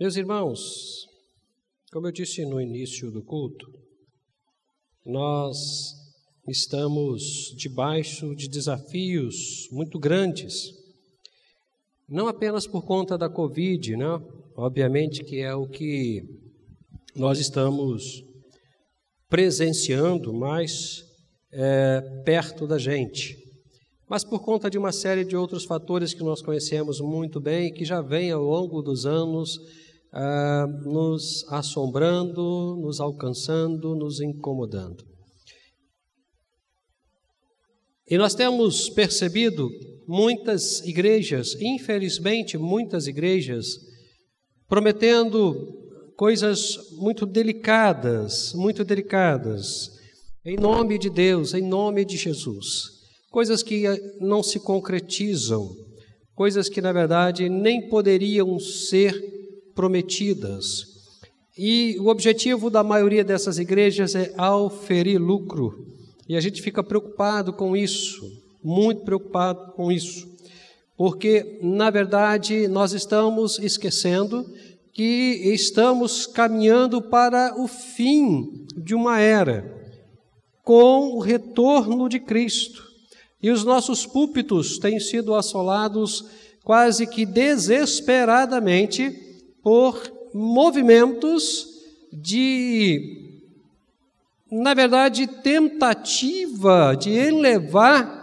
Meus irmãos, como eu disse no início do culto, nós estamos debaixo de desafios muito grandes, não apenas por conta da Covid, né? obviamente que é o que nós estamos presenciando mais é, perto da gente, mas por conta de uma série de outros fatores que nós conhecemos muito bem e que já vem ao longo dos anos ah, nos assombrando, nos alcançando, nos incomodando. E nós temos percebido muitas igrejas, infelizmente, muitas igrejas, prometendo coisas muito delicadas, muito delicadas, em nome de Deus, em nome de Jesus. Coisas que não se concretizam, coisas que na verdade nem poderiam ser prometidas. E o objetivo da maioria dessas igrejas é auferir lucro. E a gente fica preocupado com isso, muito preocupado com isso. Porque, na verdade, nós estamos esquecendo que estamos caminhando para o fim de uma era com o retorno de Cristo. E os nossos púlpitos têm sido assolados quase que desesperadamente por movimentos de, na verdade, tentativa de elevar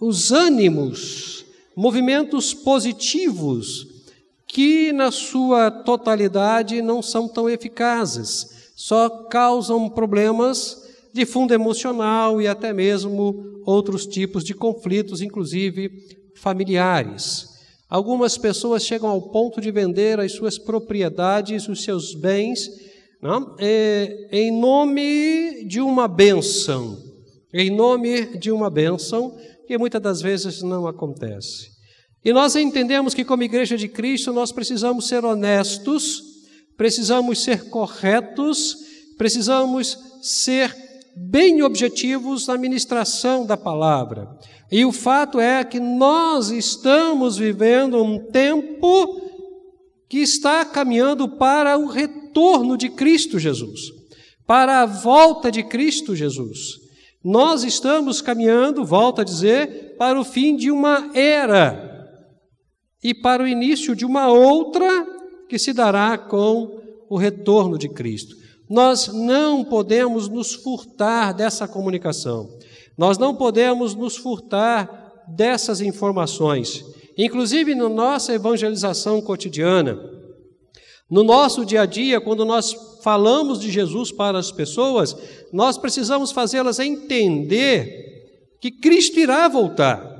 os ânimos, movimentos positivos, que na sua totalidade não são tão eficazes, só causam problemas de fundo emocional e até mesmo outros tipos de conflitos, inclusive familiares. Algumas pessoas chegam ao ponto de vender as suas propriedades, os seus bens, não? É, em nome de uma bênção, em nome de uma bênção que muitas das vezes não acontece. E nós entendemos que, como Igreja de Cristo, nós precisamos ser honestos, precisamos ser corretos, precisamos ser bem objetivos na ministração da palavra. E o fato é que nós estamos vivendo um tempo que está caminhando para o retorno de Cristo Jesus, para a volta de Cristo Jesus. Nós estamos caminhando, volto a dizer, para o fim de uma era e para o início de uma outra que se dará com o retorno de Cristo. Nós não podemos nos furtar dessa comunicação. Nós não podemos nos furtar dessas informações. Inclusive na nossa evangelização cotidiana, no nosso dia a dia, quando nós falamos de Jesus para as pessoas, nós precisamos fazê-las entender que Cristo irá voltar.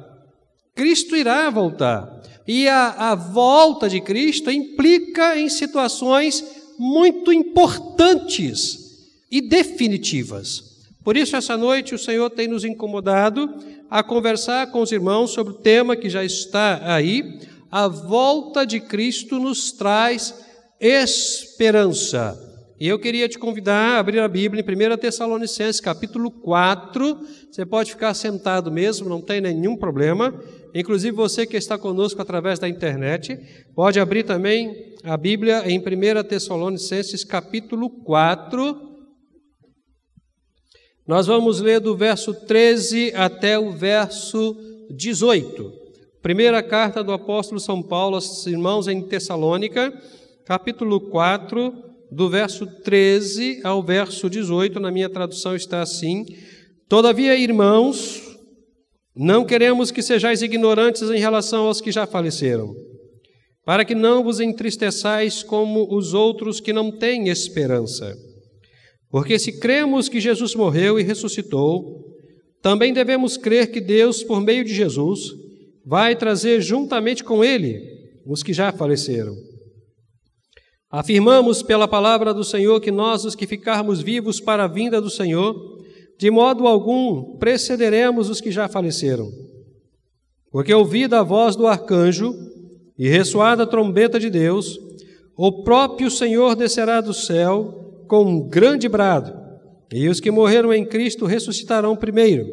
Cristo irá voltar. E a, a volta de Cristo implica em situações muito importantes e definitivas. Por isso, essa noite, o Senhor tem nos incomodado a conversar com os irmãos sobre o tema que já está aí. A volta de Cristo nos traz esperança. E eu queria te convidar a abrir a Bíblia em 1 Tessalonicenses, capítulo 4. Você pode ficar sentado mesmo, não tem nenhum problema. Inclusive você que está conosco através da internet, pode abrir também a Bíblia em 1 Tessalonicenses capítulo 4. Nós vamos ler do verso 13 até o verso 18. Primeira carta do apóstolo São Paulo aos irmãos em Tessalônica, capítulo 4, do verso 13 ao verso 18, na minha tradução está assim: Todavia, irmãos, não queremos que sejais ignorantes em relação aos que já faleceram, para que não vos entristeçais como os outros que não têm esperança. Porque se cremos que Jesus morreu e ressuscitou, também devemos crer que Deus, por meio de Jesus, vai trazer juntamente com ele os que já faleceram. Afirmamos pela palavra do Senhor que nós, os que ficarmos vivos para a vinda do Senhor, de modo algum precederemos os que já faleceram. Porque ouvida a voz do arcanjo e ressoada a trombeta de Deus, o próprio Senhor descerá do céu com um grande brado, e os que morreram em Cristo ressuscitarão primeiro.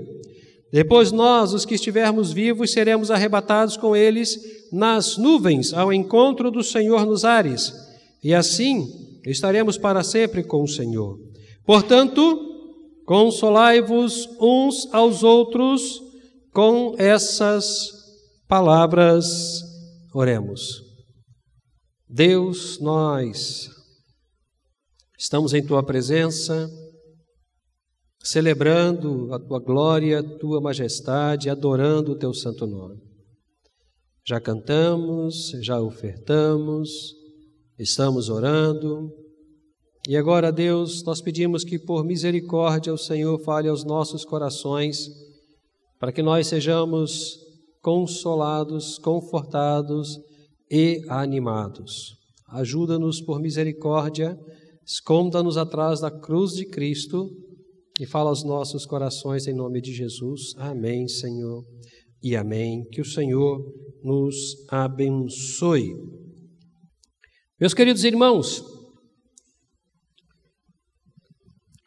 Depois nós, os que estivermos vivos, seremos arrebatados com eles nas nuvens ao encontro do Senhor nos ares e assim estaremos para sempre com o Senhor. Portanto, consolai-vos uns aos outros com essas palavras. Oremos. Deus, nós estamos em tua presença, celebrando a tua glória, a tua majestade, adorando o teu santo nome. Já cantamos, já ofertamos, estamos orando. E agora, Deus, nós pedimos que por misericórdia o Senhor fale aos nossos corações, para que nós sejamos consolados, confortados e animados. Ajuda-nos por misericórdia, esconda-nos atrás da cruz de Cristo e fala aos nossos corações em nome de Jesus. Amém, Senhor, e amém. Que o Senhor nos abençoe. Meus queridos irmãos,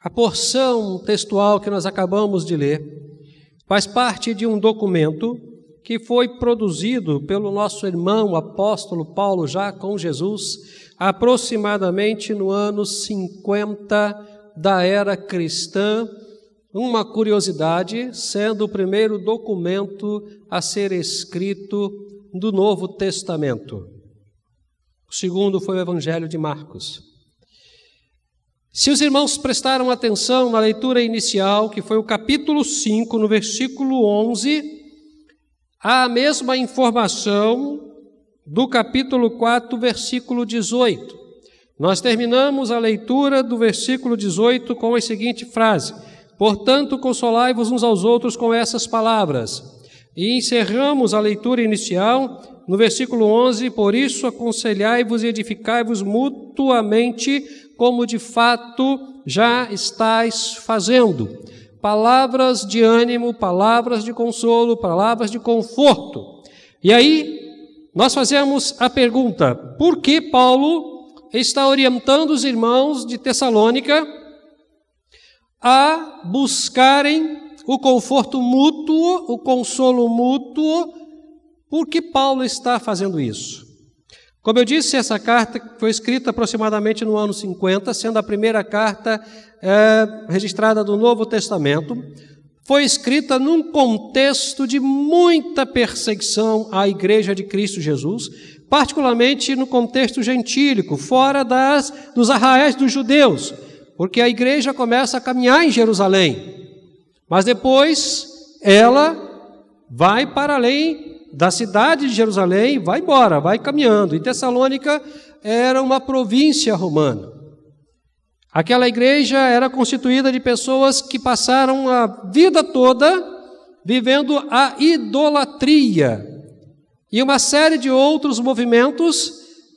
a porção textual que nós acabamos de ler faz parte de um documento que foi produzido pelo nosso irmão apóstolo Paulo, já com Jesus, aproximadamente no ano 50 da era cristã. Uma curiosidade, sendo o primeiro documento a ser escrito do Novo Testamento. O segundo foi o Evangelho de Marcos. Se os irmãos prestaram atenção na leitura inicial, que foi o capítulo 5, no versículo 11, há a mesma informação do capítulo 4, versículo 18. Nós terminamos a leitura do versículo 18 com a seguinte frase: Portanto, consolai-vos uns aos outros com essas palavras. E encerramos a leitura inicial no versículo 11: Por isso aconselhai-vos e edificai-vos mutuamente, como de fato já estáis fazendo. Palavras de ânimo, palavras de consolo, palavras de conforto. E aí, nós fazemos a pergunta: por que Paulo está orientando os irmãos de Tessalônica a buscarem o conforto mútuo, o consolo mútuo. Por que Paulo está fazendo isso? Como eu disse, essa carta foi escrita aproximadamente no ano 50, sendo a primeira carta é, registrada do Novo Testamento. Foi escrita num contexto de muita perseguição à Igreja de Cristo Jesus, particularmente no contexto gentílico, fora das, dos arraiais dos judeus, porque a igreja começa a caminhar em Jerusalém, mas depois ela vai para além da cidade de Jerusalém, vai embora, vai caminhando. E Tessalônica era uma província romana. Aquela igreja era constituída de pessoas que passaram a vida toda vivendo a idolatria, e uma série de outros movimentos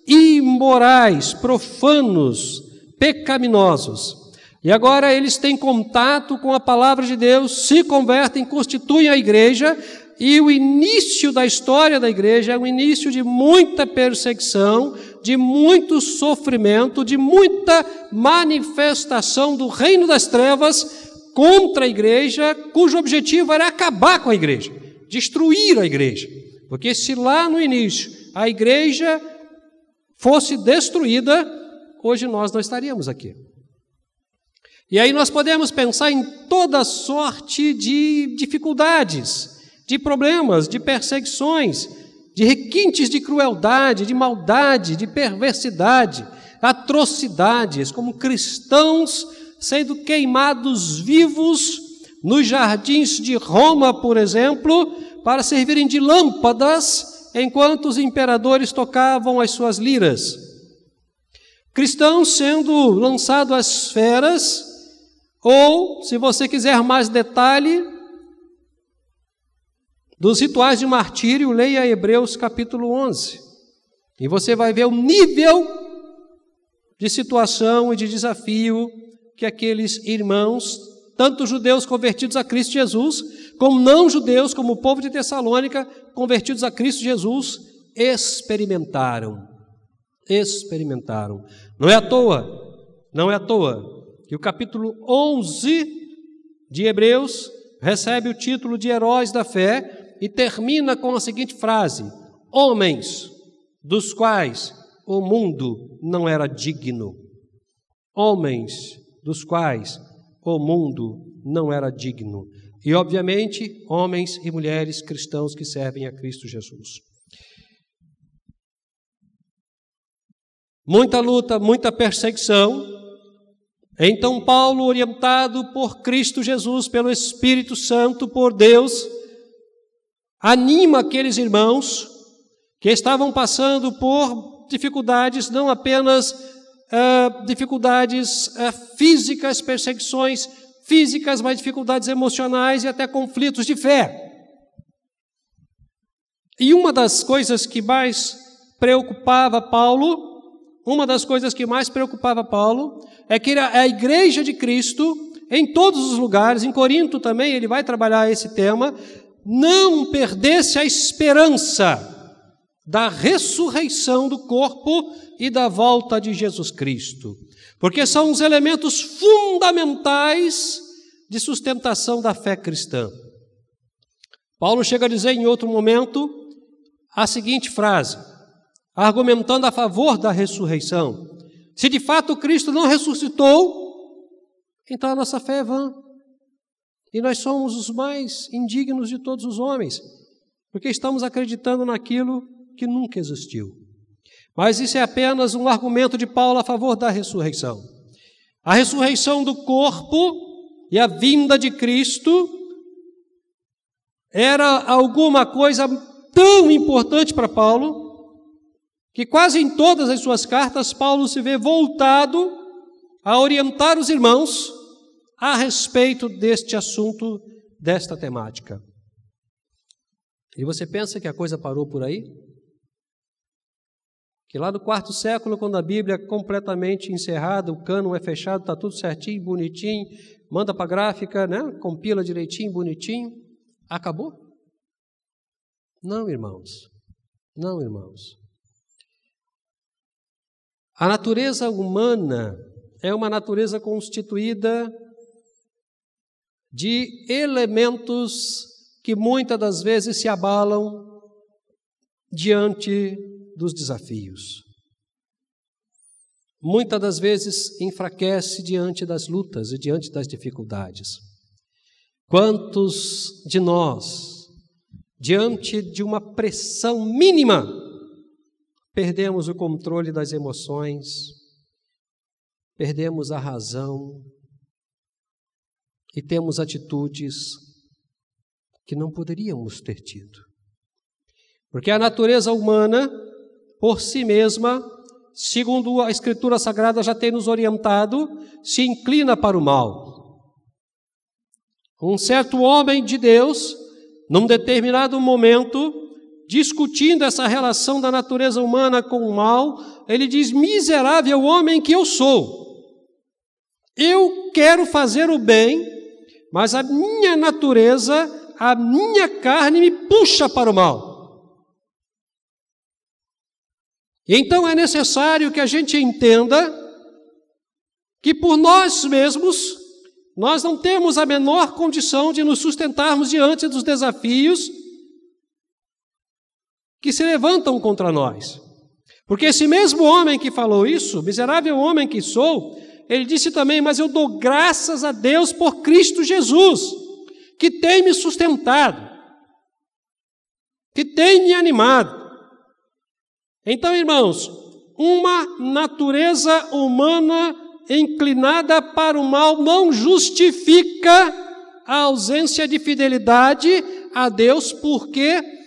imorais, profanos, pecaminosos. E agora eles têm contato com a palavra de Deus, se convertem, constituem a igreja, e o início da história da igreja é um início de muita perseguição, de muito sofrimento, de muita manifestação do reino das trevas contra a igreja, cujo objetivo era acabar com a igreja, destruir a igreja. Porque se lá no início a igreja fosse destruída, hoje nós não estaríamos aqui. E aí nós podemos pensar em toda sorte de dificuldades, de problemas, de perseguições, de requintes de crueldade, de maldade, de perversidade, atrocidades, como cristãos sendo queimados vivos nos jardins de Roma, por exemplo, para servirem de lâmpadas enquanto os imperadores tocavam as suas liras. Cristãos sendo lançados às feras, ou, se você quiser mais detalhe, dos rituais de martírio, leia Hebreus capítulo 11. E você vai ver o nível de situação e de desafio que aqueles irmãos tanto judeus convertidos a Cristo Jesus, como não judeus, como o povo de Tessalônica, convertidos a Cristo Jesus, experimentaram. Experimentaram. Não é à toa, não é à toa que o capítulo 11 de Hebreus recebe o título de Heróis da Fé e termina com a seguinte frase: Homens dos quais o mundo não era digno. Homens dos quais o mundo não era digno. E, obviamente, homens e mulheres cristãos que servem a Cristo Jesus. Muita luta, muita perseguição. Então, Paulo, orientado por Cristo Jesus, pelo Espírito Santo, por Deus, anima aqueles irmãos que estavam passando por dificuldades, não apenas uh, dificuldades uh, físicas, perseguições físicas, mas dificuldades emocionais e até conflitos de fé. E uma das coisas que mais preocupava Paulo, uma das coisas que mais preocupava Paulo, é que a igreja de Cristo, em todos os lugares, em Corinto também ele vai trabalhar esse tema, não perdesse a esperança da ressurreição do corpo e da volta de Jesus Cristo, porque são os elementos fundamentais de sustentação da fé cristã. Paulo chega a dizer em outro momento a seguinte frase, argumentando a favor da ressurreição: se de fato Cristo não ressuscitou, então a nossa fé é vã. E nós somos os mais indignos de todos os homens, porque estamos acreditando naquilo que nunca existiu. Mas isso é apenas um argumento de Paulo a favor da ressurreição. A ressurreição do corpo e a vinda de Cristo era alguma coisa tão importante para Paulo que quase em todas as suas cartas Paulo se vê voltado a orientar os irmãos a respeito deste assunto, desta temática. E você pensa que a coisa parou por aí? Que lá no quarto século, quando a Bíblia é completamente encerrada, o cânon é fechado, está tudo certinho, bonitinho, manda para a gráfica, né? compila direitinho, bonitinho, acabou? Não, irmãos. Não, irmãos. A natureza humana é uma natureza constituída de elementos que muitas das vezes se abalam diante dos desafios. Muitas das vezes enfraquece diante das lutas e diante das dificuldades. Quantos de nós, diante de uma pressão mínima, perdemos o controle das emoções, perdemos a razão e temos atitudes que não poderíamos ter tido. Porque a natureza humana, por si mesma, segundo a Escritura Sagrada já tem nos orientado, se inclina para o mal. Um certo homem de Deus, num determinado momento, discutindo essa relação da natureza humana com o mal, ele diz: Miserável homem que eu sou. Eu quero fazer o bem, mas a minha natureza, a minha carne me puxa para o mal. Então é necessário que a gente entenda que por nós mesmos nós não temos a menor condição de nos sustentarmos diante dos desafios que se levantam contra nós. Porque esse mesmo homem que falou isso, miserável homem que sou, ele disse também: Mas eu dou graças a Deus por Cristo Jesus, que tem me sustentado, que tem me animado. Então, irmãos, uma natureza humana inclinada para o mal não justifica a ausência de fidelidade a Deus, porque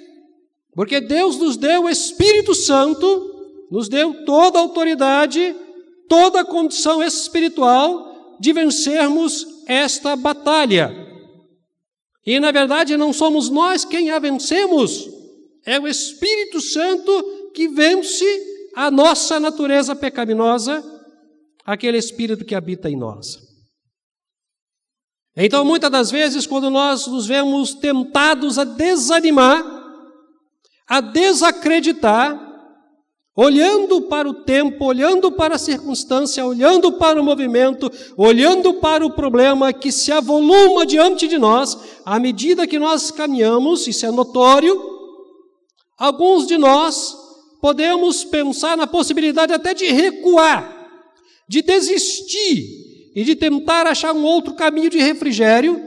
porque Deus nos deu o Espírito Santo, nos deu toda a autoridade, toda a condição espiritual de vencermos esta batalha. E na verdade não somos nós quem a vencemos, é o Espírito Santo que vence a nossa natureza pecaminosa, aquele Espírito que habita em nós. Então, muitas das vezes, quando nós nos vemos tentados a desanimar, a desacreditar, olhando para o tempo, olhando para a circunstância, olhando para o movimento, olhando para o problema que se avoluma diante de nós, à medida que nós caminhamos, isso é notório, alguns de nós podemos pensar na possibilidade até de recuar, de desistir e de tentar achar um outro caminho de refrigério,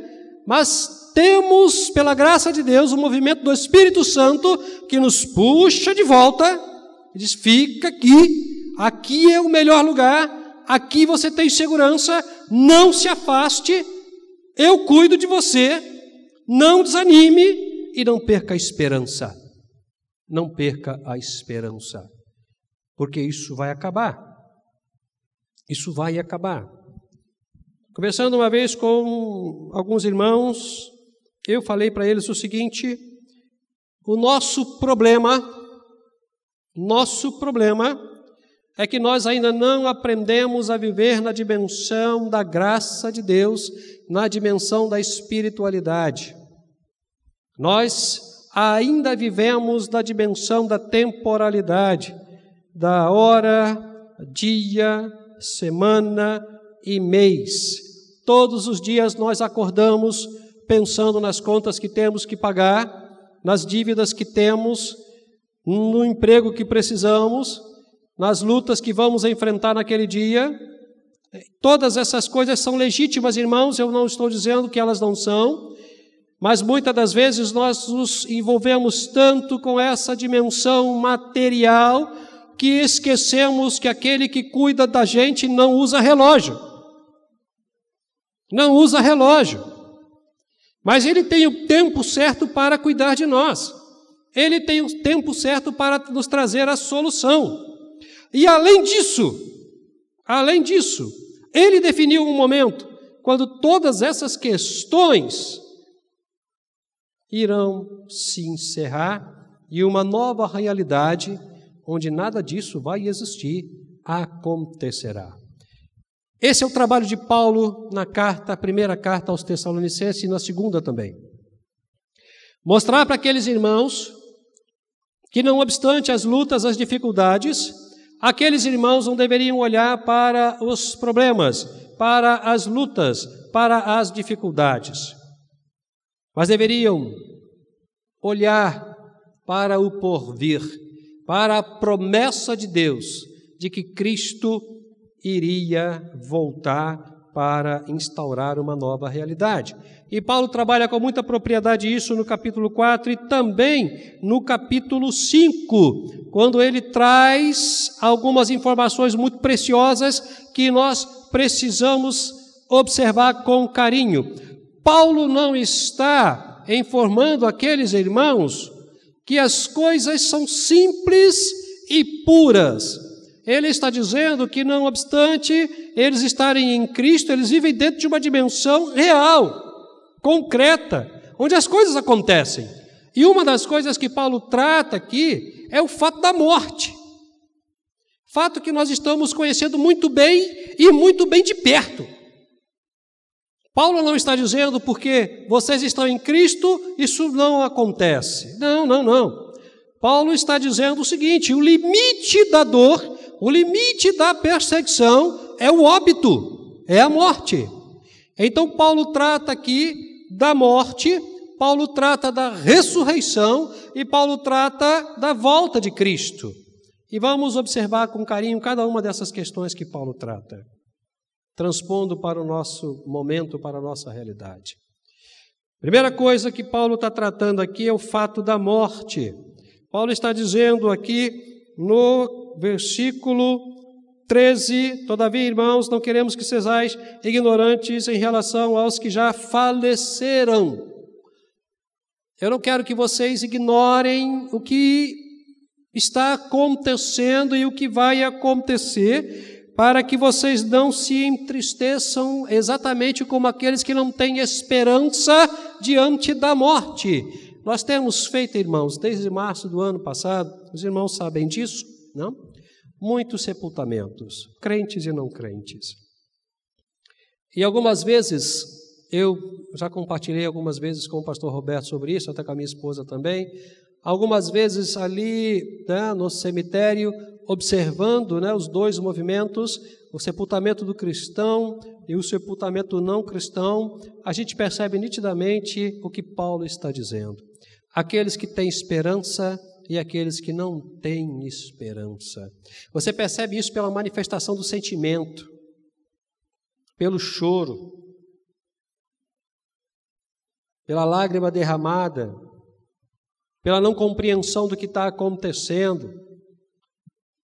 mas temos, pela graça de Deus, o movimento do Espírito Santo que nos puxa de volta e diz: fica aqui, aqui é o melhor lugar, aqui você tem segurança, não se afaste, eu cuido de você, não desanime e não perca a esperança. Não perca a esperança, porque isso vai acabar. Isso vai acabar. Conversando uma vez com alguns irmãos, eu falei para eles o seguinte: o nosso problema, nosso problema é que nós ainda não aprendemos a viver na dimensão da graça de Deus, na dimensão da espiritualidade. Nós ainda vivemos na dimensão da temporalidade, da hora, dia, semana e mês. Todos os dias nós acordamos pensando nas contas que temos que pagar, nas dívidas que temos, no emprego que precisamos, nas lutas que vamos enfrentar naquele dia. Todas essas coisas são legítimas, irmãos, eu não estou dizendo que elas não são, mas muitas das vezes nós nos envolvemos tanto com essa dimensão material que esquecemos que aquele que cuida da gente não usa relógio. Não usa relógio. Mas ele tem o tempo certo para cuidar de nós. Ele tem o tempo certo para nos trazer a solução. E além disso, além disso, ele definiu um momento quando todas essas questões irão se encerrar e uma nova realidade, onde nada disso vai existir, acontecerá. Esse é o trabalho de Paulo na carta, primeira carta aos Tessalonicenses e na segunda também. Mostrar para aqueles irmãos que, não obstante as lutas, as dificuldades, aqueles irmãos não deveriam olhar para os problemas, para as lutas, para as dificuldades. Mas deveriam olhar para o porvir, para a promessa de Deus de que Cristo iria voltar para instaurar uma nova realidade. E Paulo trabalha com muita propriedade isso no capítulo 4 e também no capítulo 5, quando ele traz algumas informações muito preciosas que nós precisamos observar com carinho. Paulo não está informando aqueles irmãos que as coisas são simples e puras. Ele está dizendo que, não obstante eles estarem em Cristo, eles vivem dentro de uma dimensão real, concreta, onde as coisas acontecem. E uma das coisas que Paulo trata aqui é o fato da morte. Fato que nós estamos conhecendo muito bem e muito bem de perto. Paulo não está dizendo porque vocês estão em Cristo, isso não acontece. Não, não, não. Paulo está dizendo o seguinte: o limite da dor, o limite da perseguição é o óbito, é a morte. Então, Paulo trata aqui da morte, Paulo trata da ressurreição e Paulo trata da volta de Cristo. E vamos observar com carinho cada uma dessas questões que Paulo trata transpondo para o nosso momento, para a nossa realidade. Primeira coisa que Paulo está tratando aqui é o fato da morte. Paulo está dizendo aqui no versículo 13: Todavia, irmãos, não queremos que sejais ignorantes em relação aos que já faleceram. Eu não quero que vocês ignorem o que está acontecendo e o que vai acontecer, para que vocês não se entristeçam exatamente como aqueles que não têm esperança diante da morte. Nós temos feito, irmãos, desde março do ano passado, os irmãos sabem disso, não? Muitos sepultamentos, crentes e não crentes. E algumas vezes, eu já compartilhei algumas vezes com o pastor Roberto sobre isso, até com a minha esposa também. Algumas vezes ali né, no cemitério, observando né, os dois movimentos, o sepultamento do cristão e o sepultamento não cristão, a gente percebe nitidamente o que Paulo está dizendo. Aqueles que têm esperança e aqueles que não têm esperança. Você percebe isso pela manifestação do sentimento, pelo choro, pela lágrima derramada, pela não compreensão do que está acontecendo,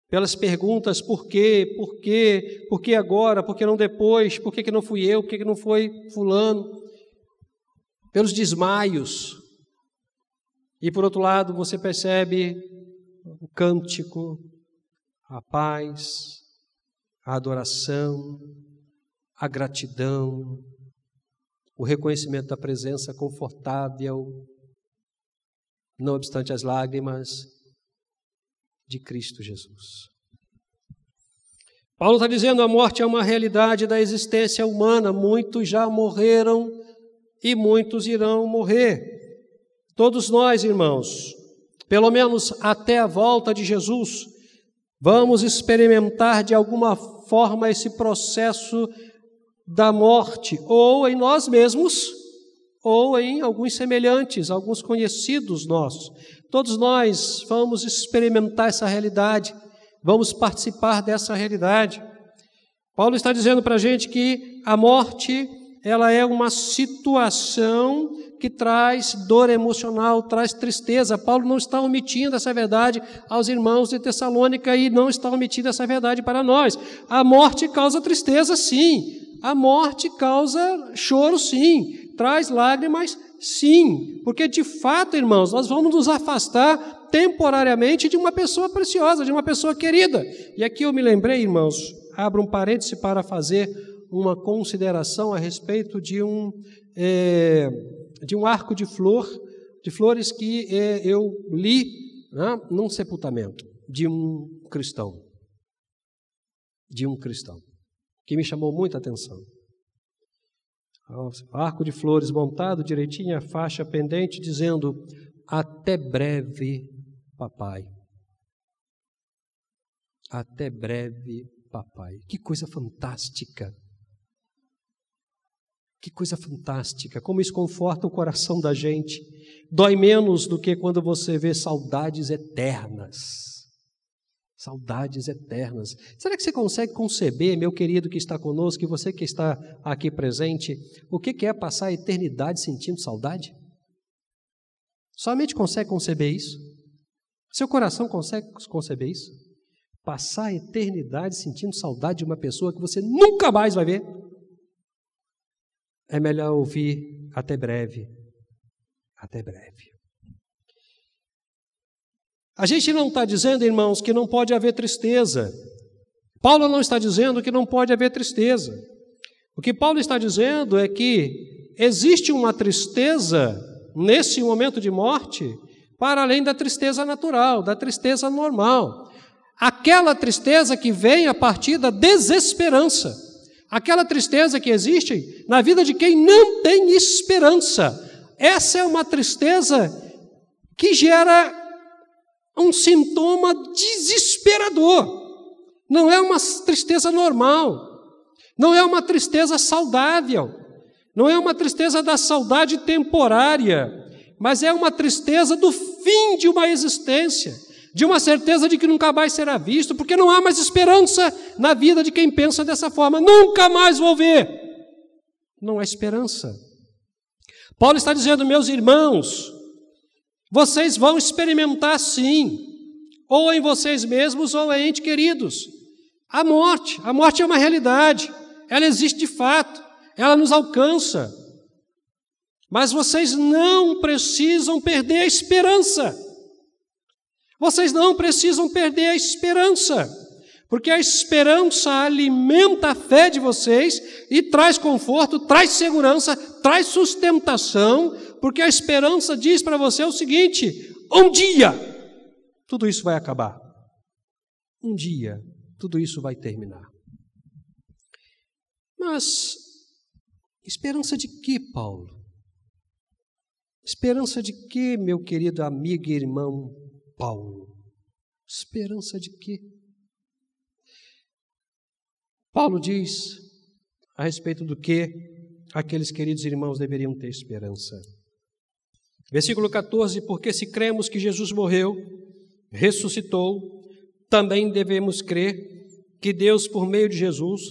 pelas perguntas por quê, por quê, por que agora, por que não depois, por que, que não fui eu, por que, que não foi fulano, pelos desmaios. E por outro lado, você percebe o cântico, a paz, a adoração, a gratidão, o reconhecimento da presença confortável, não obstante as lágrimas, de Cristo Jesus. Paulo está dizendo a morte é uma realidade da existência humana, muitos já morreram e muitos irão morrer. Todos nós, irmãos, pelo menos até a volta de Jesus, vamos experimentar de alguma forma esse processo da morte, ou em nós mesmos, ou em alguns semelhantes, alguns conhecidos nossos. Todos nós vamos experimentar essa realidade, vamos participar dessa realidade. Paulo está dizendo para a gente que a morte ela é uma situação que traz dor emocional, traz tristeza. Paulo não está omitindo essa verdade aos irmãos de Tessalônica e não está omitindo essa verdade para nós. A morte causa tristeza, sim. A morte causa choro, sim. Traz lágrimas, sim. Porque de fato, irmãos, nós vamos nos afastar temporariamente de uma pessoa preciosa, de uma pessoa querida. E aqui eu me lembrei, irmãos, abro um parêntese para fazer uma consideração a respeito de um, é, de um arco de flor, de flores que é, eu li né, num sepultamento de um cristão. De um cristão. Que me chamou muita atenção. Arco de flores montado direitinho, a faixa pendente, dizendo: Até breve, papai. Até breve, papai. Que coisa fantástica. Que coisa fantástica, como isso conforta o coração da gente. Dói menos do que quando você vê saudades eternas. Saudades eternas. Será que você consegue conceber, meu querido que está conosco, e você que está aqui presente, o que é passar a eternidade sentindo saudade? Somente consegue conceber isso? Seu coração consegue conceber isso? Passar a eternidade sentindo saudade de uma pessoa que você nunca mais vai ver? É melhor ouvir até breve. Até breve. A gente não está dizendo, irmãos, que não pode haver tristeza. Paulo não está dizendo que não pode haver tristeza. O que Paulo está dizendo é que existe uma tristeza nesse momento de morte para além da tristeza natural, da tristeza normal. Aquela tristeza que vem a partir da desesperança aquela tristeza que existe na vida de quem não tem esperança. Essa é uma tristeza que gera um sintoma desesperador. Não é uma tristeza normal, não é uma tristeza saudável, não é uma tristeza da saudade temporária, mas é uma tristeza do fim de uma existência de uma certeza de que nunca mais será visto, porque não há mais esperança na vida de quem pensa dessa forma. Nunca mais vou ver. Não há esperança. Paulo está dizendo, meus irmãos, vocês vão experimentar sim, ou em vocês mesmos ou em entes queridos, a morte. A morte é uma realidade, ela existe de fato, ela nos alcança. Mas vocês não precisam perder a esperança. Vocês não precisam perder a esperança, porque a esperança alimenta a fé de vocês e traz conforto, traz segurança, traz sustentação, porque a esperança diz para você o seguinte: um dia tudo isso vai acabar. Um dia tudo isso vai terminar. Mas esperança de que, Paulo? Esperança de que, meu querido amigo e irmão Paulo. Esperança de quê? Paulo diz a respeito do que aqueles queridos irmãos deveriam ter esperança. Versículo 14: Porque se cremos que Jesus morreu ressuscitou, também devemos crer que Deus, por meio de Jesus,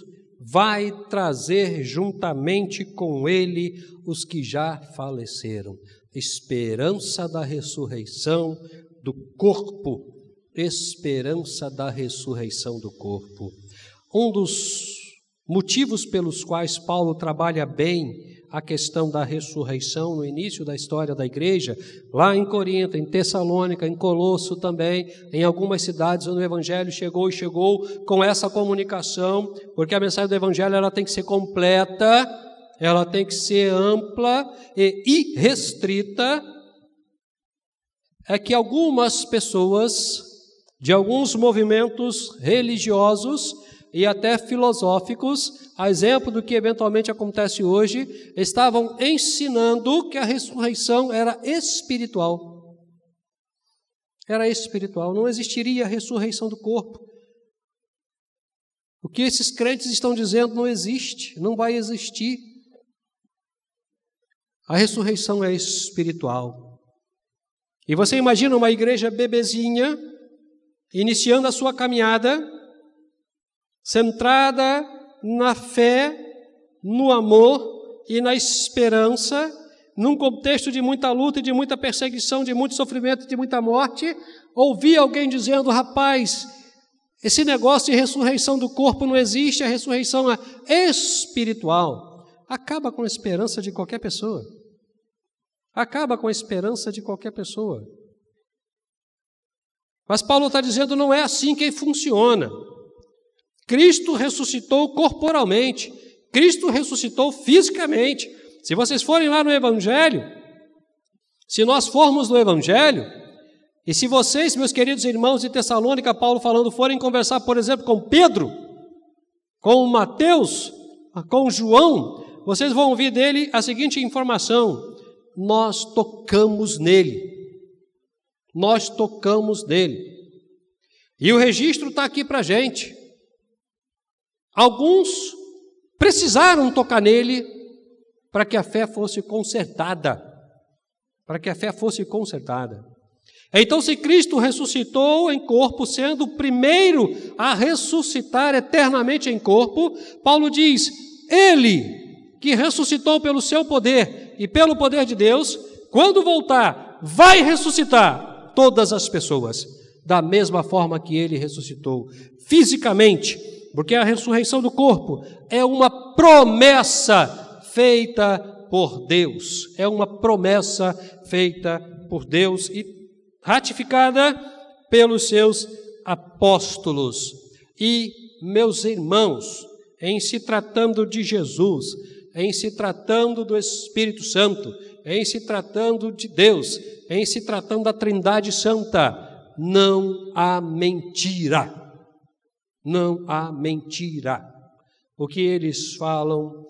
vai trazer juntamente com ele os que já faleceram. Esperança da ressurreição do corpo, esperança da ressurreição do corpo. Um dos motivos pelos quais Paulo trabalha bem a questão da ressurreição no início da história da igreja, lá em Corinto, em Tessalônica, em Colosso também, em algumas cidades onde o evangelho chegou e chegou com essa comunicação, porque a mensagem do evangelho ela tem que ser completa, ela tem que ser ampla e irrestrita. É que algumas pessoas de alguns movimentos religiosos e até filosóficos, a exemplo do que eventualmente acontece hoje, estavam ensinando que a ressurreição era espiritual. Era espiritual, não existiria a ressurreição do corpo. O que esses crentes estão dizendo não existe, não vai existir. A ressurreição é espiritual. E você imagina uma igreja bebezinha, iniciando a sua caminhada, centrada na fé, no amor e na esperança, num contexto de muita luta e de muita perseguição, de muito sofrimento e de muita morte, ouvir alguém dizendo: rapaz, esse negócio de ressurreição do corpo não existe, a ressurreição é espiritual. Acaba com a esperança de qualquer pessoa. Acaba com a esperança de qualquer pessoa. Mas Paulo está dizendo: não é assim que funciona. Cristo ressuscitou corporalmente, Cristo ressuscitou fisicamente. Se vocês forem lá no Evangelho, se nós formos no Evangelho, e se vocês, meus queridos irmãos de Tessalônica, Paulo falando, forem conversar, por exemplo, com Pedro, com Mateus, com João, vocês vão ouvir dele a seguinte informação: nós tocamos nele. Nós tocamos nele. E o registro está aqui para a gente. Alguns precisaram tocar nele para que a fé fosse consertada. Para que a fé fosse consertada. Então, se Cristo ressuscitou em corpo, sendo o primeiro a ressuscitar eternamente em corpo, Paulo diz: Ele que ressuscitou pelo seu poder e pelo poder de Deus, quando voltar, vai ressuscitar todas as pessoas, da mesma forma que ele ressuscitou fisicamente porque a ressurreição do corpo é uma promessa feita por Deus, é uma promessa feita por Deus e ratificada pelos seus apóstolos. E, meus irmãos, em se tratando de Jesus, em se tratando do Espírito Santo, em se tratando de Deus, em se tratando da Trindade Santa, não há mentira não há mentira. O que eles falam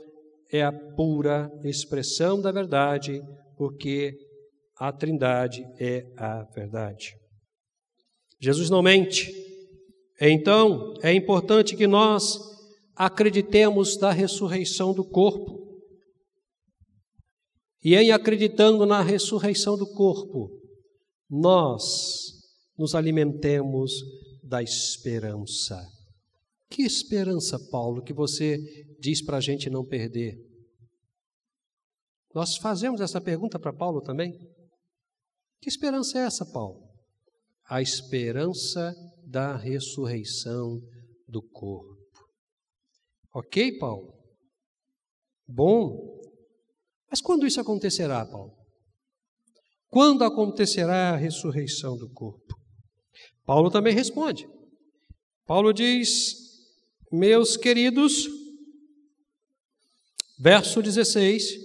é a pura expressão da verdade, porque a Trindade é a verdade. Jesus não mente. Então, é importante que nós acreditemos na ressurreição do corpo. E em acreditando na ressurreição do corpo, nós nos alimentemos da esperança. Que esperança, Paulo, que você diz para a gente não perder? Nós fazemos essa pergunta para Paulo também. Que esperança é essa, Paulo? A esperança da ressurreição do corpo. Ok, Paulo? Bom. Mas quando isso acontecerá, Paulo? Quando acontecerá a ressurreição do corpo? Paulo também responde. Paulo diz: meus queridos, verso 16: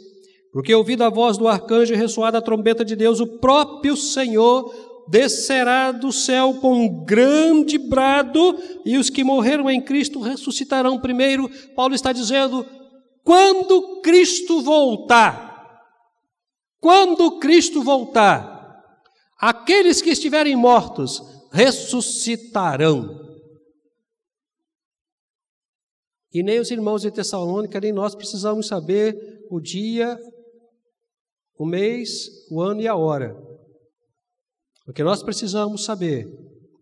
Porque ouvido a voz do arcanjo e ressoada a trombeta de Deus, o próprio Senhor descerá do céu com um grande brado, e os que morreram em Cristo ressuscitarão primeiro. Paulo está dizendo: quando Cristo voltar, quando Cristo voltar, aqueles que estiverem mortos ressuscitarão. E nem os irmãos de Tessalônica, nem nós precisamos saber o dia, o mês, o ano e a hora. O que nós precisamos saber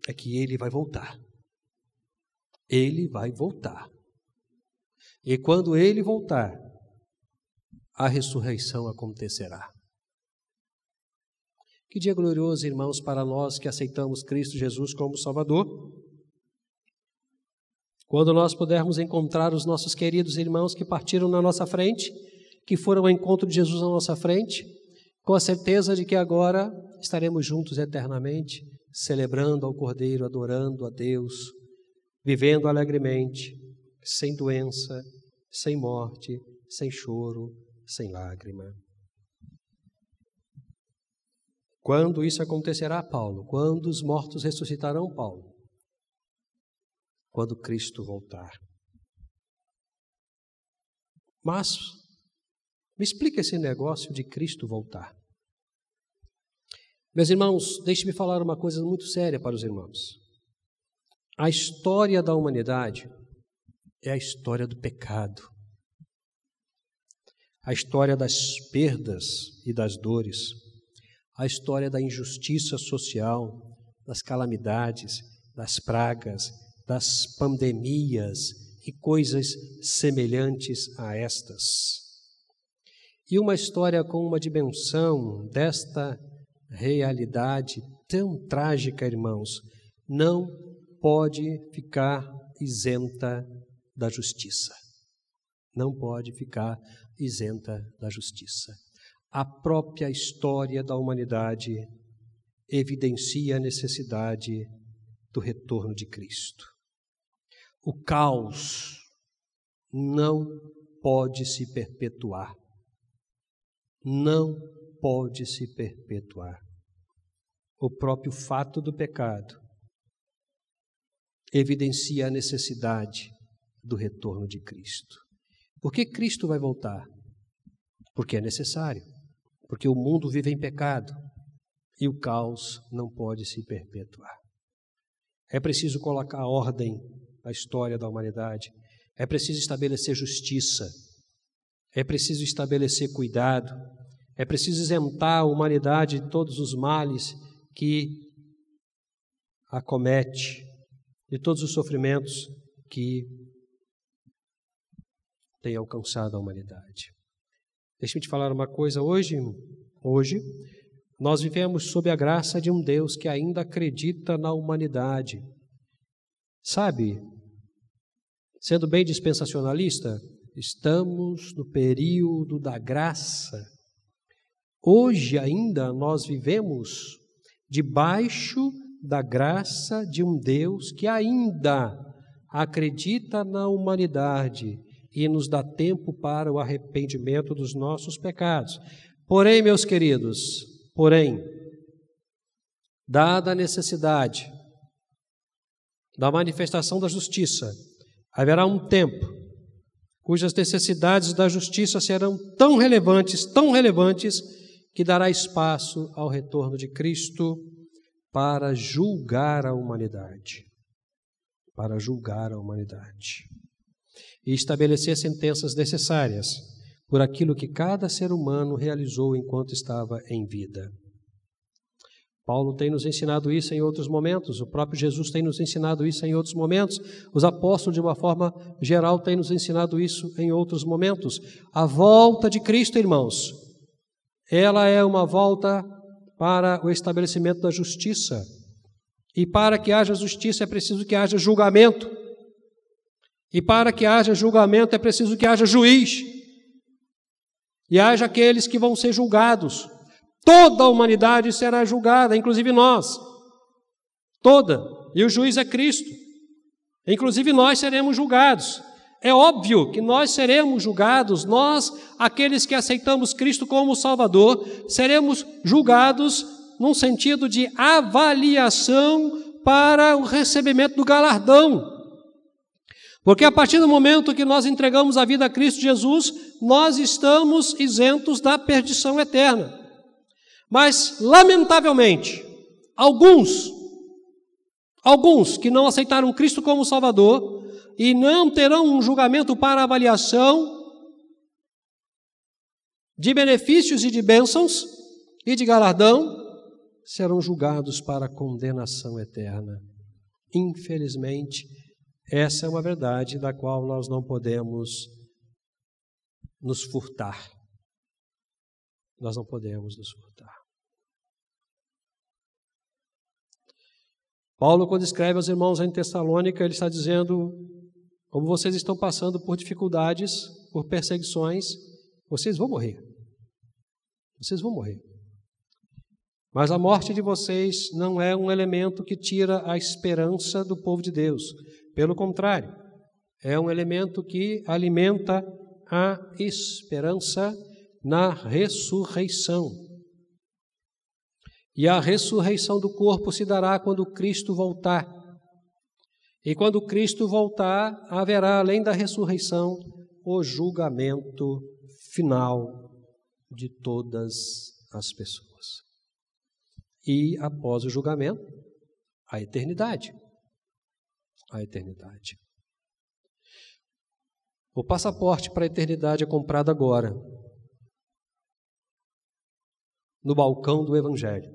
é que ele vai voltar. Ele vai voltar. E quando ele voltar, a ressurreição acontecerá. Que dia glorioso, irmãos, para nós que aceitamos Cristo Jesus como Salvador. Quando nós pudermos encontrar os nossos queridos irmãos que partiram na nossa frente, que foram ao encontro de Jesus na nossa frente, com a certeza de que agora estaremos juntos eternamente, celebrando ao Cordeiro, adorando a Deus, vivendo alegremente, sem doença, sem morte, sem choro, sem lágrima. Quando isso acontecerá, Paulo? Quando os mortos ressuscitarão, Paulo? Quando Cristo voltar. Mas, me explica esse negócio de Cristo voltar. Meus irmãos, deixe-me falar uma coisa muito séria para os irmãos. A história da humanidade é a história do pecado, a história das perdas e das dores, a história da injustiça social, das calamidades, das pragas, das pandemias e coisas semelhantes a estas. E uma história com uma dimensão desta realidade tão trágica, irmãos, não pode ficar isenta da justiça. Não pode ficar isenta da justiça. A própria história da humanidade evidencia a necessidade do retorno de Cristo. O caos não pode se perpetuar. Não pode se perpetuar. O próprio fato do pecado evidencia a necessidade do retorno de Cristo. Por que Cristo vai voltar? Porque é necessário. Porque o mundo vive em pecado e o caos não pode se perpetuar. É preciso colocar ordem na história da humanidade. É preciso estabelecer justiça. É preciso estabelecer cuidado. É preciso isentar a humanidade de todos os males que acomete, de todos os sofrimentos que tem alcançado a humanidade. Deixe-me te falar uma coisa hoje, hoje nós vivemos sob a graça de um Deus que ainda acredita na humanidade. Sabe, sendo bem dispensacionalista, estamos no período da graça. Hoje ainda nós vivemos debaixo da graça de um Deus que ainda acredita na humanidade e nos dá tempo para o arrependimento dos nossos pecados. Porém, meus queridos, porém, dada a necessidade da manifestação da justiça, haverá um tempo cujas necessidades da justiça serão tão relevantes, tão relevantes, que dará espaço ao retorno de Cristo para julgar a humanidade. Para julgar a humanidade e estabelecer sentenças necessárias por aquilo que cada ser humano realizou enquanto estava em vida. Paulo tem nos ensinado isso em outros momentos, o próprio Jesus tem nos ensinado isso em outros momentos, os apóstolos, de uma forma geral, têm nos ensinado isso em outros momentos. A volta de Cristo, irmãos, ela é uma volta para o estabelecimento da justiça. E para que haja justiça é preciso que haja julgamento. E para que haja julgamento é preciso que haja juiz. E haja aqueles que vão ser julgados. Toda a humanidade será julgada, inclusive nós. Toda. E o juiz é Cristo. Inclusive nós seremos julgados. É óbvio que nós seremos julgados, nós, aqueles que aceitamos Cristo como Salvador, seremos julgados num sentido de avaliação para o recebimento do galardão. Porque a partir do momento que nós entregamos a vida a Cristo Jesus, nós estamos isentos da perdição eterna. Mas, lamentavelmente, alguns, alguns que não aceitaram Cristo como Salvador e não terão um julgamento para avaliação de benefícios e de bênçãos e de galardão, serão julgados para condenação eterna. Infelizmente, essa é uma verdade da qual nós não podemos nos furtar. Nós não podemos nos furtar. Paulo, quando escreve aos irmãos em Tessalônica, ele está dizendo: como vocês estão passando por dificuldades, por perseguições, vocês vão morrer. Vocês vão morrer. Mas a morte de vocês não é um elemento que tira a esperança do povo de Deus. Pelo contrário, é um elemento que alimenta a esperança na ressurreição. E a ressurreição do corpo se dará quando Cristo voltar. E quando Cristo voltar, haverá, além da ressurreição, o julgamento final de todas as pessoas. E após o julgamento, a eternidade. A eternidade. O passaporte para a eternidade é comprado agora, no balcão do Evangelho.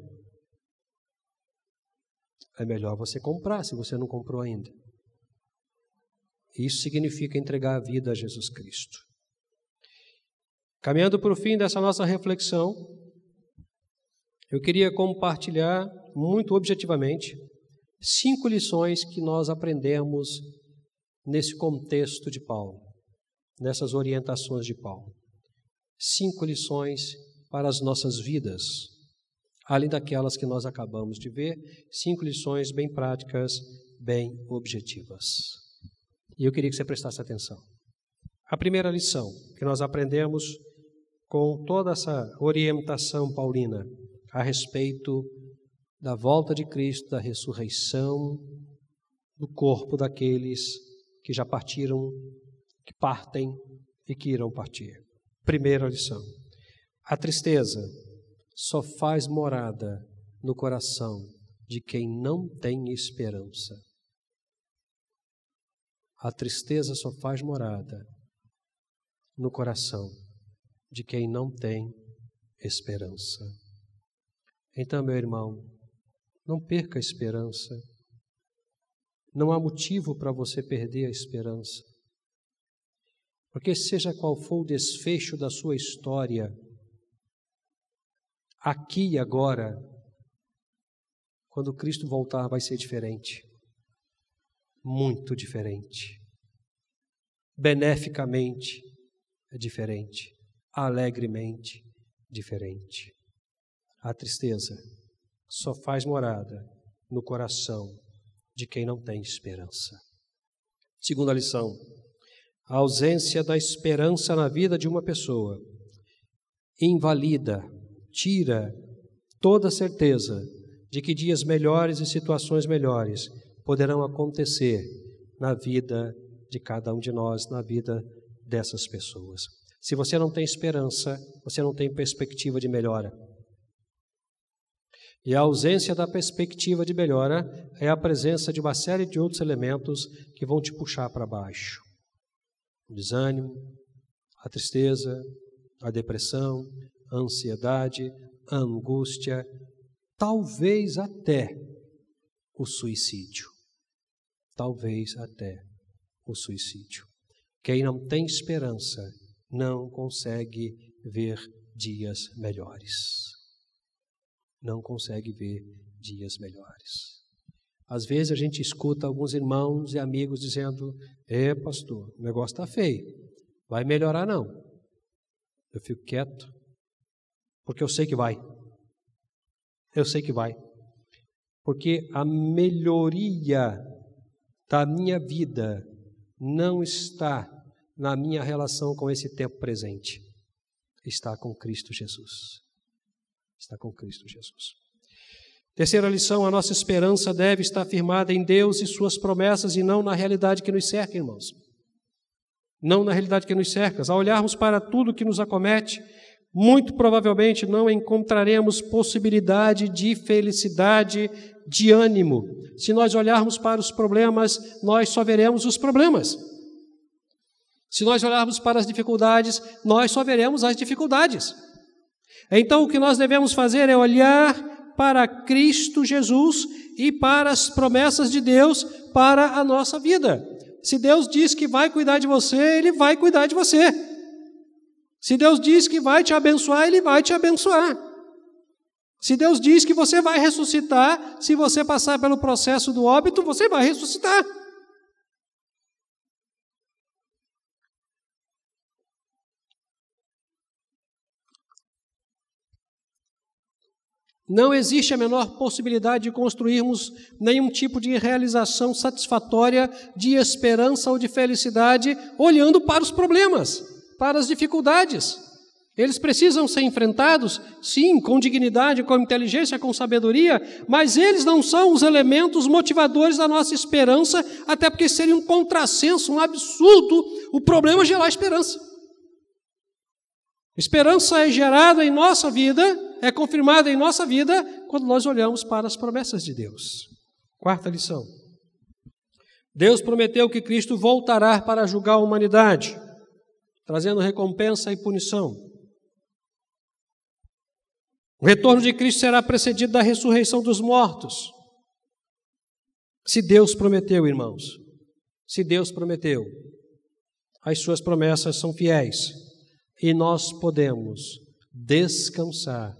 É melhor você comprar se você não comprou ainda. Isso significa entregar a vida a Jesus Cristo. Caminhando para o fim dessa nossa reflexão, eu queria compartilhar muito objetivamente cinco lições que nós aprendemos nesse contexto de Paulo, nessas orientações de Paulo. Cinco lições para as nossas vidas, além daquelas que nós acabamos de ver, cinco lições bem práticas, bem objetivas. E eu queria que você prestasse atenção. A primeira lição que nós aprendemos com toda essa orientação paulina a respeito da volta de Cristo, da ressurreição do corpo daqueles que já partiram, que partem e que irão partir. Primeira lição: a tristeza só faz morada no coração de quem não tem esperança. A tristeza só faz morada no coração de quem não tem esperança. Então, meu irmão, não perca a esperança. Não há motivo para você perder a esperança. Porque, seja qual for o desfecho da sua história, aqui e agora, quando Cristo voltar, vai ser diferente. Muito diferente. Beneficamente é diferente. Alegremente diferente. A tristeza só faz morada no coração de quem não tem esperança. Segunda lição: a ausência da esperança na vida de uma pessoa invalida, tira toda a certeza de que dias melhores e situações melhores poderão acontecer na vida de cada um de nós, na vida dessas pessoas. Se você não tem esperança, você não tem perspectiva de melhora. E a ausência da perspectiva de melhora é a presença de uma série de outros elementos que vão te puxar para baixo: o desânimo, a tristeza, a depressão, ansiedade, angústia, talvez até o suicídio. Talvez até o suicídio. Quem não tem esperança não consegue ver dias melhores não consegue ver dias melhores. Às vezes a gente escuta alguns irmãos e amigos dizendo: É, pastor, o negócio está feio, vai melhorar não. Eu fico quieto, porque eu sei que vai. Eu sei que vai. Porque a melhoria da minha vida não está na minha relação com esse tempo presente, está com Cristo Jesus está com Cristo Jesus. Terceira lição: a nossa esperança deve estar firmada em Deus e Suas promessas e não na realidade que nos cerca, irmãos. Não na realidade que nos cerca. Ao olharmos para tudo que nos acomete, muito provavelmente não encontraremos possibilidade de felicidade, de ânimo. Se nós olharmos para os problemas, nós só veremos os problemas. Se nós olharmos para as dificuldades, nós só veremos as dificuldades. Então, o que nós devemos fazer é olhar para Cristo Jesus e para as promessas de Deus para a nossa vida. Se Deus diz que vai cuidar de você, Ele vai cuidar de você. Se Deus diz que vai te abençoar, Ele vai te abençoar. Se Deus diz que você vai ressuscitar, se você passar pelo processo do óbito, você vai ressuscitar. Não existe a menor possibilidade de construirmos nenhum tipo de realização satisfatória, de esperança ou de felicidade olhando para os problemas, para as dificuldades. Eles precisam ser enfrentados, sim, com dignidade, com inteligência, com sabedoria, mas eles não são os elementos motivadores da nossa esperança, até porque seria um contrassenso, um absurdo o problema gerar esperança. Esperança é gerada em nossa vida, é confirmada em nossa vida, quando nós olhamos para as promessas de Deus. Quarta lição. Deus prometeu que Cristo voltará para julgar a humanidade, trazendo recompensa e punição. O retorno de Cristo será precedido da ressurreição dos mortos. Se Deus prometeu, irmãos, se Deus prometeu, as suas promessas são fiéis e nós podemos descansar,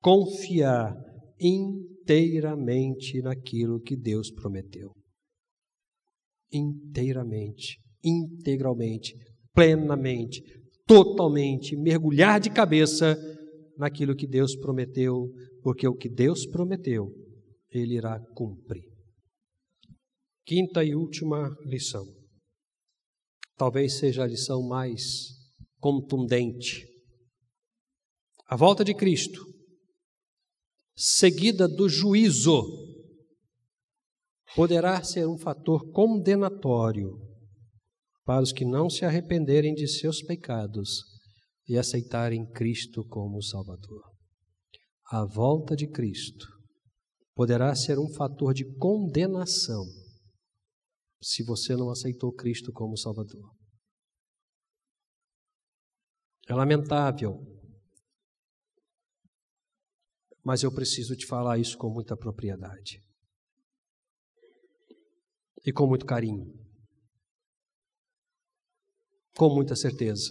confiar inteiramente naquilo que Deus prometeu. Inteiramente, integralmente, plenamente, totalmente, mergulhar de cabeça naquilo que Deus prometeu, porque o que Deus prometeu, Ele irá cumprir. Quinta e última lição. Talvez seja a lição mais contundente. A volta de Cristo, seguida do juízo, poderá ser um fator condenatório para os que não se arrependerem de seus pecados e aceitarem Cristo como Salvador. A volta de Cristo poderá ser um fator de condenação se você não aceitou Cristo como Salvador. É lamentável. Mas eu preciso te falar isso com muita propriedade. E com muito carinho. Com muita certeza.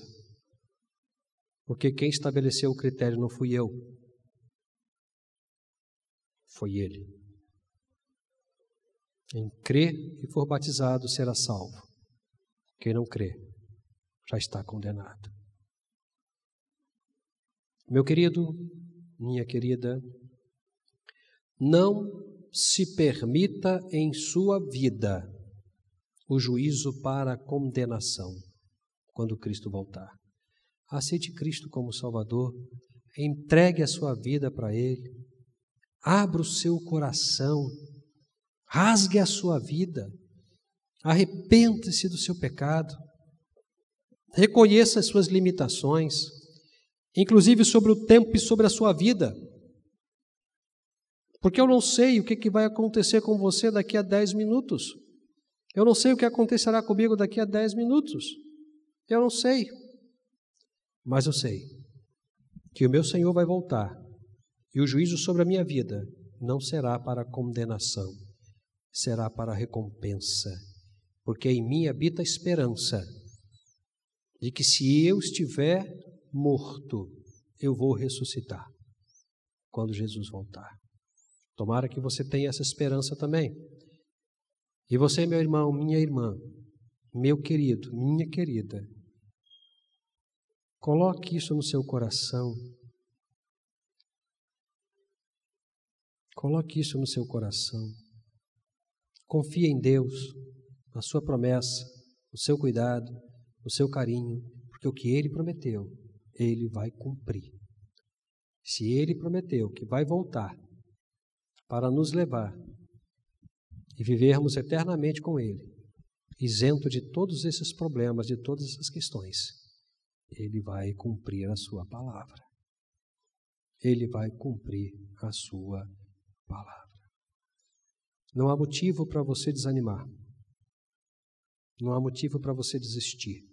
Porque quem estabeleceu o critério não fui eu. Foi ele. Quem crê e for batizado será salvo. Quem não crê já está condenado. Meu querido, minha querida, não se permita em sua vida o juízo para condenação quando Cristo voltar. Aceite Cristo como Salvador, entregue a sua vida para Ele, abra o seu coração, rasgue a sua vida, arrependa-se do seu pecado, reconheça as suas limitações, inclusive sobre o tempo e sobre a sua vida. Porque eu não sei o que, vai acontecer com você daqui a 10 minutos. Eu não sei o que acontecerá comigo daqui a 10 minutos. Eu não sei. Mas eu sei que o meu Senhor vai voltar e o juízo sobre a minha vida não será para condenação, será para recompensa. Porque em mim habita a esperança de que se eu estiver morto, eu vou ressuscitar quando Jesus voltar. Tomara que você tenha essa esperança também. E você, meu irmão, minha irmã, meu querido, minha querida, coloque isso no seu coração. Coloque isso no seu coração. Confie em Deus, na sua promessa, no seu cuidado, no seu carinho, porque o que ele prometeu, ele vai cumprir. Se ele prometeu que vai voltar para nos levar e vivermos eternamente com ele, isento de todos esses problemas, de todas essas questões, ele vai cumprir a sua palavra. Ele vai cumprir a sua palavra. Não há motivo para você desanimar. Não há motivo para você desistir.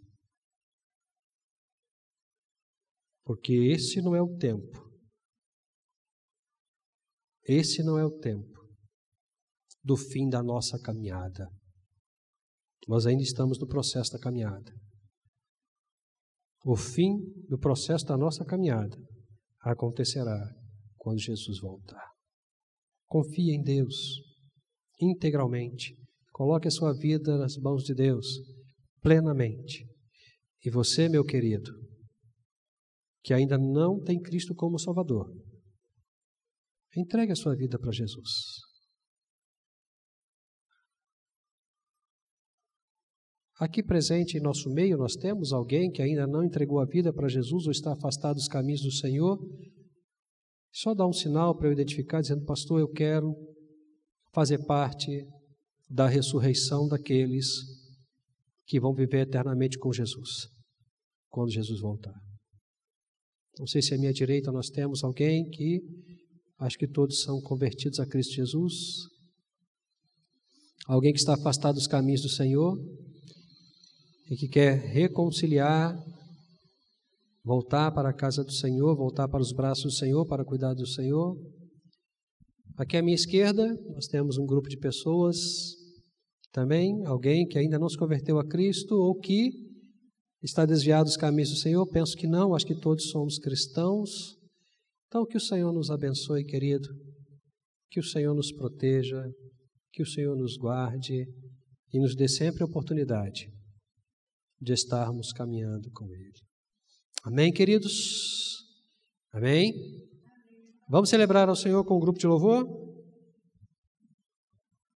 Porque esse não é o tempo. Esse não é o tempo do fim da nossa caminhada. Nós ainda estamos no processo da caminhada. O fim do processo da nossa caminhada acontecerá quando Jesus voltar. Confie em Deus integralmente. Coloque a sua vida nas mãos de Deus plenamente. E você, meu querido, que ainda não tem Cristo como Salvador, entregue a sua vida para Jesus. Aqui presente em nosso meio, nós temos alguém que ainda não entregou a vida para Jesus ou está afastado dos caminhos do Senhor. Só dá um sinal para eu identificar, dizendo: Pastor, eu quero fazer parte da ressurreição daqueles que vão viver eternamente com Jesus, quando Jesus voltar. Não sei se à minha direita nós temos alguém que, acho que todos são convertidos a Cristo Jesus, alguém que está afastado dos caminhos do Senhor e que quer reconciliar, voltar para a casa do Senhor, voltar para os braços do Senhor, para cuidar do Senhor. Aqui à minha esquerda, nós temos um grupo de pessoas também, alguém que ainda não se converteu a Cristo ou que está desviado dos caminhos do Senhor. Penso que não, acho que todos somos cristãos. Então, que o Senhor nos abençoe, querido, que o Senhor nos proteja, que o Senhor nos guarde e nos dê sempre oportunidade de estarmos caminhando com Ele. Amém, queridos? Amém? Vamos celebrar ao Senhor com um grupo de louvor?